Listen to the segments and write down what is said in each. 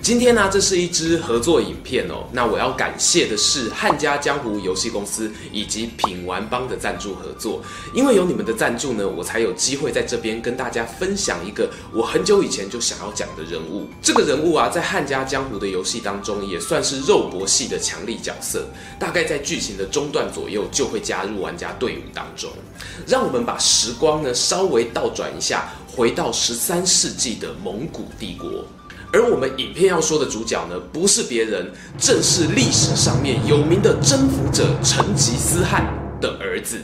今天呢、这是一支合作影片哦。那我要感谢的是汉家江湖游戏公司以及品玩帮的赞助合作，因为有你们的赞助呢，我才有机会在这边跟大家分享一个我很久以前就想要讲的人物。这个人物啊，在汉家江湖的游戏当中也算是肉搏系的强力角色，大概在剧情的中段左右就会加入玩家队伍当中。让我们把时光呢稍微倒转一下，回到十三世纪的蒙古帝国。而我们影片要说的主角呢，不是别人，正是历史上面有名的征服者成吉思汗的儿子，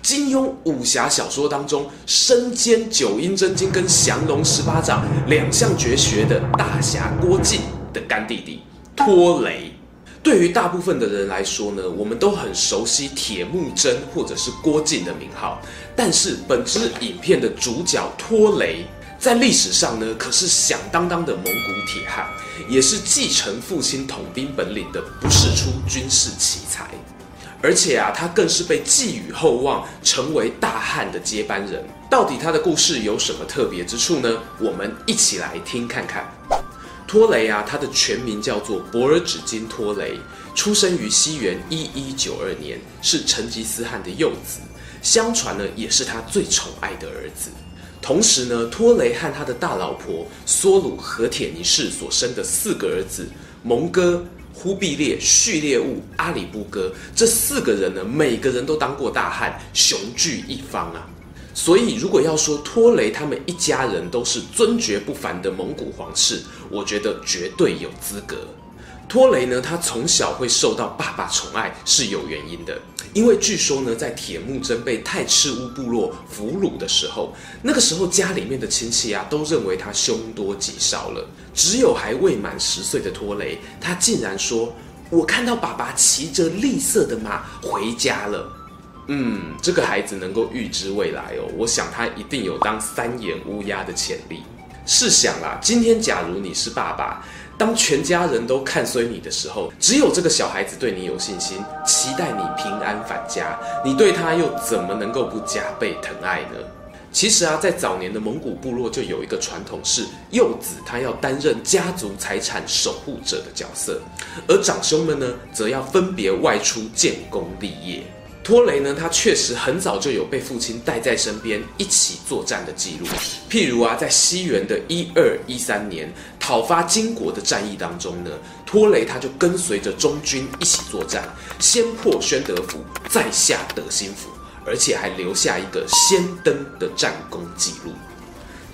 金庸武侠小说当中身兼九阴真经跟降龙十八掌两项绝学的大侠郭靖的干弟弟托雷。对于大部分的人来说呢，我们都很熟悉铁木真或者是郭靖的名号，但是本支影片的主角托雷。在历史上呢，可是响当当的蒙古铁汉，也是继承父亲统兵本领的不世出军事奇才，而且啊，他更是被寄予厚望，成为大汉的接班人。到底他的故事有什么特别之处呢？我们一起来听看看。托雷啊，他的全名叫做博尔只金托雷，出生于西元一一九二年，是成吉思汗的幼子，相传呢，也是他最宠爱的儿子。同时呢，托雷和他的大老婆梭鲁和铁尼氏所生的四个儿子蒙哥、忽必烈、序列兀、阿里不哥，这四个人呢，每个人都当过大汉，雄踞一方啊。所以，如果要说托雷他们一家人都是尊爵不凡的蒙古皇室，我觉得绝对有资格。托雷呢，他从小会受到爸爸宠爱是有原因的，因为据说呢，在铁木真被太赤乌部落俘虏的时候，那个时候家里面的亲戚啊都认为他凶多吉少了，只有还未满十岁的托雷，他竟然说：“我看到爸爸骑着绿色的马回家了。”嗯，这个孩子能够预知未来哦，我想他一定有当三眼乌鸦的潜力。试想啦，今天假如你是爸爸。当全家人都看衰你的时候，只有这个小孩子对你有信心，期待你平安返家。你对他又怎么能够不加倍疼爱呢？其实啊，在早年的蒙古部落就有一个传统，是幼子他要担任家族财产守护者的角色，而长兄们呢，则要分别外出建功立业。托雷呢，他确实很早就有被父亲带在身边一起作战的记录。譬如啊，在西元的一二一三年讨伐金国的战役当中呢，托雷他就跟随着中军一起作战，先破宣德府，再下德兴府，而且还留下一个先登的战功记录。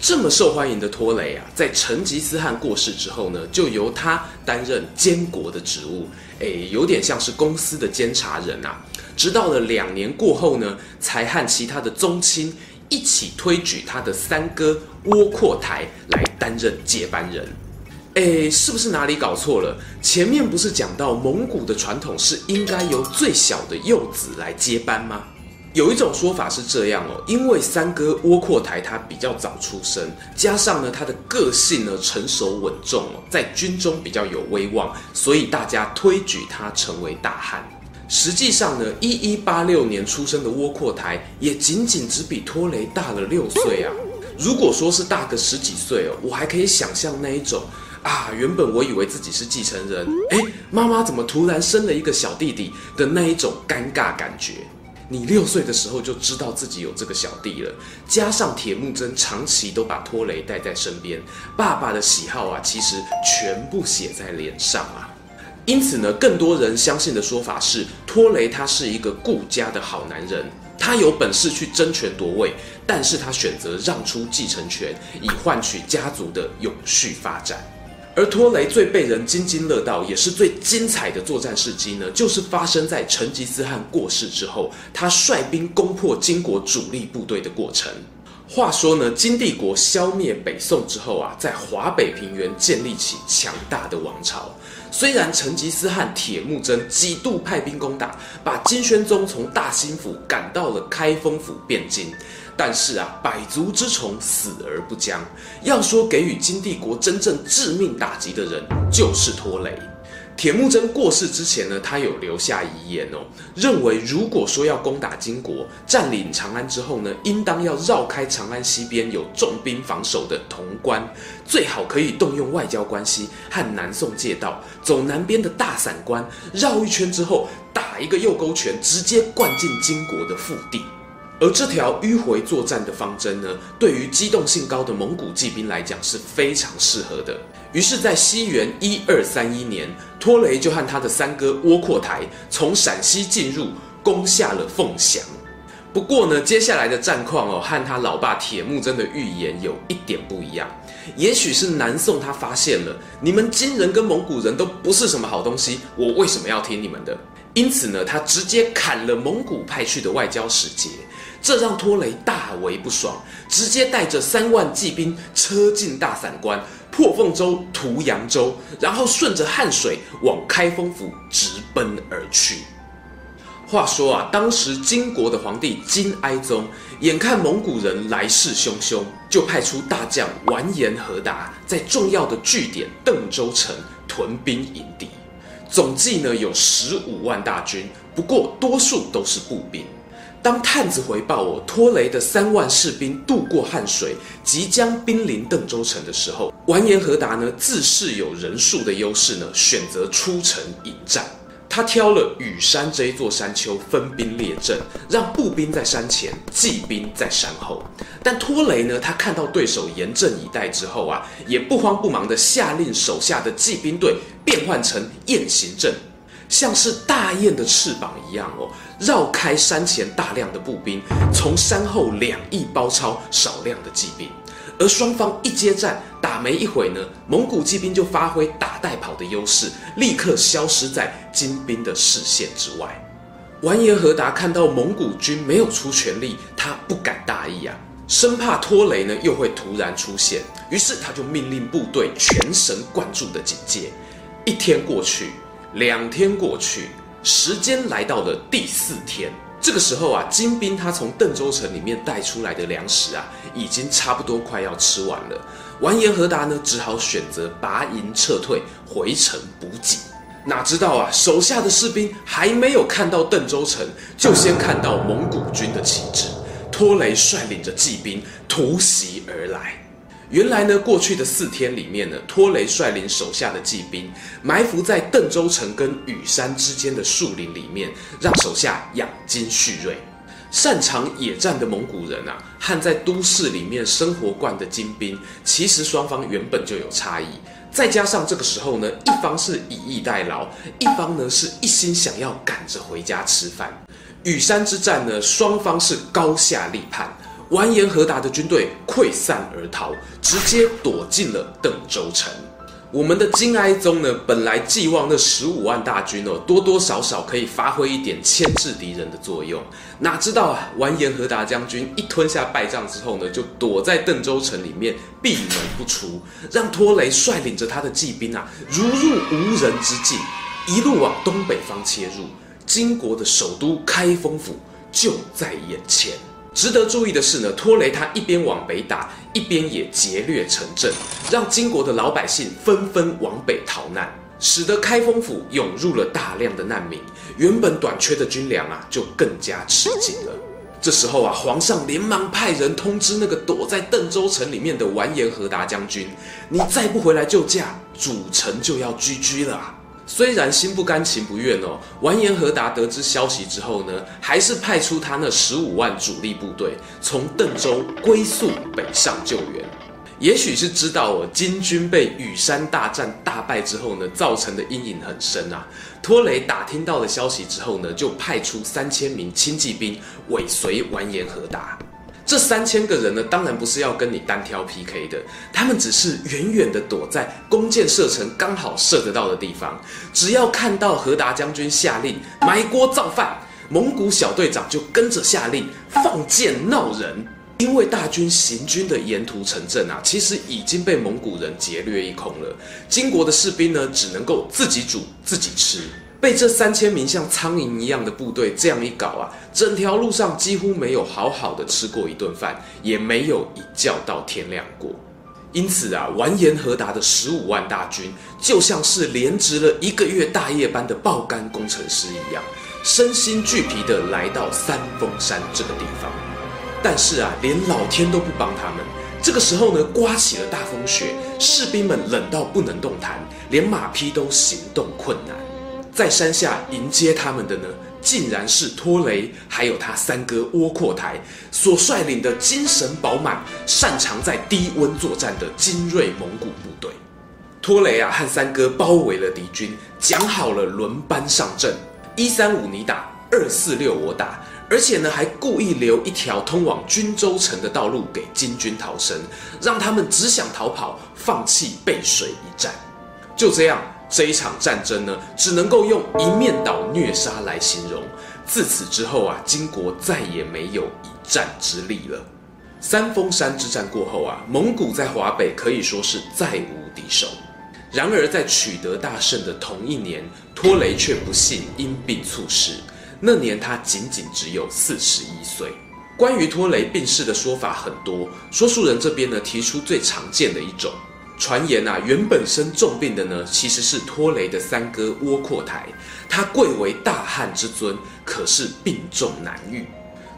这么受欢迎的托雷啊，在成吉思汗过世之后呢，就由他担任监国的职务，诶，有点像是公司的监察人啊。直到了两年过后呢，才和其他的宗亲一起推举他的三哥窝阔台来担任接班人。诶，是不是哪里搞错了？前面不是讲到蒙古的传统是应该由最小的幼子来接班吗？有一种说法是这样哦，因为三哥窝阔台他比较早出生，加上呢他的个性呢成熟稳重哦，在军中比较有威望，所以大家推举他成为大汉。实际上呢，一一八六年出生的窝阔台也仅仅只比托雷大了六岁啊。如果说是大个十几岁哦，我还可以想象那一种啊，原本我以为自己是继承人，哎，妈妈怎么突然生了一个小弟弟的那一种尴尬感觉。你六岁的时候就知道自己有这个小弟了，加上铁木真长期都把托雷带在身边，爸爸的喜好啊，其实全部写在脸上啊。因此呢，更多人相信的说法是，托雷他是一个顾家的好男人，他有本事去争权夺位，但是他选择让出继承权，以换取家族的永续发展。而托雷最被人津津乐道，也是最精彩的作战事迹呢，就是发生在成吉思汗过世之后，他率兵攻破金国主力部队的过程。话说呢，金帝国消灭北宋之后啊，在华北平原建立起强大的王朝。虽然成吉思汗铁木真几度派兵攻打，把金宣宗从大兴府赶到了开封府汴京，但是啊，百足之虫死而不僵。要说给予金帝国真正致命打击的人，就是拖雷。铁木真过世之前呢，他有留下遗言哦，认为如果说要攻打金国，占领长安之后呢，应当要绕开长安西边有重兵防守的潼关，最好可以动用外交关系和南宋借道，走南边的大散关，绕一圈之后打一个右勾拳，直接灌进金国的腹地。而这条迂回作战的方针呢，对于机动性高的蒙古骑兵来讲是非常适合的。于是，在西元一二三一年，拖雷就和他的三哥窝阔台从陕西进入，攻下了凤翔。不过呢，接下来的战况哦，和他老爸铁木真的预言有一点不一样。也许是南宋他发现了你们金人跟蒙古人都不是什么好东西，我为什么要听你们的？因此呢，他直接砍了蒙古派去的外交使节，这让拖雷大为不爽，直接带着三万骑兵车进大散关。破凤州、屠扬州，然后顺着汉水往开封府直奔而去。话说啊，当时金国的皇帝金哀宗眼看蒙古人来势汹汹，就派出大将完颜和达在重要的据点邓州城屯兵迎敌，总计呢有十五万大军，不过多数都是步兵。当探子回报我拖雷的三万士兵渡过汉水，即将兵临邓州城的时候，完颜和达呢自恃有人数的优势呢，选择出城迎战。他挑了羽山这一座山丘，分兵列阵，让步兵在山前，骑兵在山后。但拖雷呢，他看到对手严阵以待之后啊，也不慌不忙地下令手下的骑兵队变换成雁行阵。像是大雁的翅膀一样哦，绕开山前大量的步兵，从山后两翼包抄少量的骑兵，而双方一接战，打没一会呢，蒙古骑兵就发挥打带跑的优势，立刻消失在金兵的视线之外。完颜和达看到蒙古军没有出全力，他不敢大意啊，生怕拖雷呢又会突然出现，于是他就命令部队全神贯注的警戒。一天过去。两天过去，时间来到了第四天。这个时候啊，金兵他从邓州城里面带出来的粮食啊，已经差不多快要吃完了。完颜和达呢，只好选择拔营撤退，回城补给。哪知道啊，手下的士兵还没有看到邓州城，就先看到蒙古军的旗帜。拖雷率领着骑兵突袭而来。原来呢，过去的四天里面呢，拖雷率领手下的骑兵埋伏在邓州城跟羽山之间的树林里面，让手下养精蓄锐。擅长野战的蒙古人啊，和在都市里面生活惯的金兵，其实双方原本就有差异。再加上这个时候呢，一方是以逸待劳，一方呢是一心想要赶着回家吃饭。羽山之战呢，双方是高下立判。完颜和达的军队溃散而逃，直接躲进了邓州城。我们的金哀宗呢，本来寄望那十五万大军哦，多多少少可以发挥一点牵制敌人的作用。哪知道啊，完颜和达将军一吞下败仗之后呢，就躲在邓州城里面闭门不出，让拖雷率领着他的骑兵啊，如入无人之境，一路往东北方切入。金国的首都开封府就在眼前。值得注意的是呢，拖雷他一边往北打，一边也劫掠城镇，让金国的老百姓纷纷往北逃难，使得开封府涌入了大量的难民，原本短缺的军粮啊就更加吃紧了。这时候啊，皇上连忙派人通知那个躲在邓州城里面的完颜和达将军，你再不回来救驾，主城就要 GG 了。虽然心不甘情不愿哦，完颜何达得知消息之后呢，还是派出他那十五万主力部队，从邓州龟速北上救援。也许是知道哦，金军被羽山大战大败之后呢，造成的阴影很深啊。拖雷打听到了消息之后呢，就派出三千名轻骑兵尾随完颜何达。这三千个人呢，当然不是要跟你单挑 PK 的，他们只是远远的躲在弓箭射程刚好射得到的地方，只要看到何达将军下令埋锅造饭，蒙古小队长就跟着下令放箭闹人，因为大军行军的沿途城镇啊，其实已经被蒙古人劫掠一空了。金国的士兵呢，只能够自己煮自己吃。被这三千名像苍蝇一样的部队这样一搞啊，整条路上几乎没有好好的吃过一顿饭，也没有一觉到天亮过。因此啊，完颜和达的十五万大军就像是连值了一个月大夜班的爆肝工程师一样，身心俱疲的来到三峰山这个地方。但是啊，连老天都不帮他们。这个时候呢，刮起了大风雪，士兵们冷到不能动弹，连马匹都行动困难。在山下迎接他们的呢，竟然是托雷，还有他三哥窝阔台所率领的精神饱满、擅长在低温作战的精锐蒙古部队。托雷啊，和三哥包围了敌军，讲好了轮班上阵，一三五你打，二四六我打。而且呢，还故意留一条通往均州城的道路给金军逃生，让他们只想逃跑，放弃背水一战。就这样，这一场战争呢，只能够用一面倒虐杀来形容。自此之后啊，金国再也没有一战之力了。三峰山之战过后啊，蒙古在华北可以说是再无敌手。然而，在取得大胜的同一年，拖雷却不幸因病猝死。那年他仅仅只有四十一岁。关于拖雷病逝的说法很多，说书人这边呢提出最常见的一种传言啊，原本生重病的呢其实是拖雷的三哥窝阔台，他贵为大汉之尊，可是病重难愈。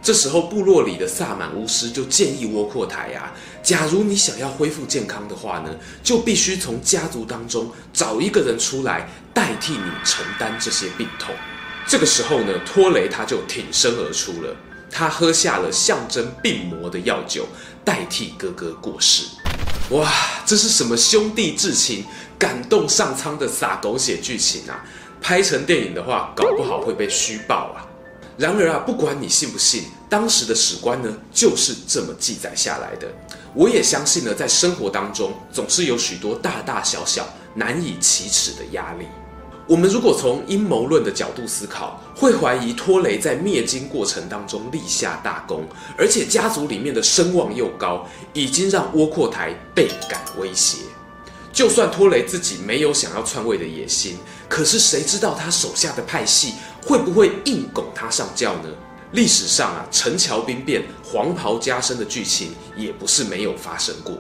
这时候部落里的萨满巫师就建议窝阔台啊，假如你想要恢复健康的话呢，就必须从家族当中找一个人出来代替你承担这些病痛。这个时候呢，拖雷他就挺身而出了，他喝下了象征病魔的药酒，代替哥哥过世。哇，这是什么兄弟至情，感动上苍的撒狗血剧情啊！拍成电影的话，搞不好会被虚报啊。然而啊，不管你信不信，当时的史官呢，就是这么记载下来的。我也相信呢，在生活当中，总是有许多大大小小难以启齿的压力。我们如果从阴谋论的角度思考，会怀疑托雷在灭金过程当中立下大功，而且家族里面的声望又高，已经让窝阔台倍感威胁。就算托雷自己没有想要篡位的野心，可是谁知道他手下的派系会不会硬拱他上轿呢？历史上啊，陈桥兵变、黄袍加身的剧情也不是没有发生过。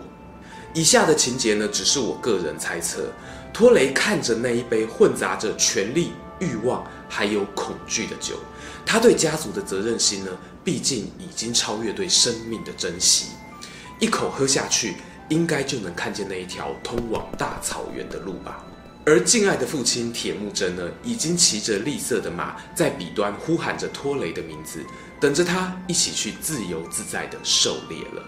以下的情节呢，只是我个人猜测。托雷看着那一杯混杂着权力、欲望还有恐惧的酒，他对家族的责任心呢，毕竟已经超越对生命的珍惜。一口喝下去，应该就能看见那一条通往大草原的路吧。而敬爱的父亲铁木真呢，已经骑着栗色的马，在彼端呼喊着托雷的名字，等着他一起去自由自在的狩猎了。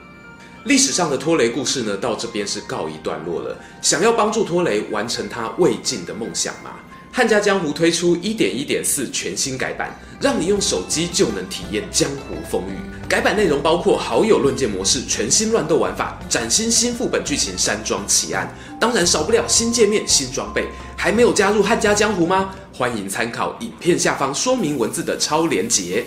历史上的拖雷故事呢，到这边是告一段落了。想要帮助拖雷完成他未尽的梦想吗？汉家江湖推出一点一点四全新改版，让你用手机就能体验江湖风雨。改版内容包括好友论剑模式、全新乱斗玩法、崭新新副本剧情、山庄奇案，当然少不了新界面、新装备。还没有加入汉家江湖吗？欢迎参考影片下方说明文字的超连结。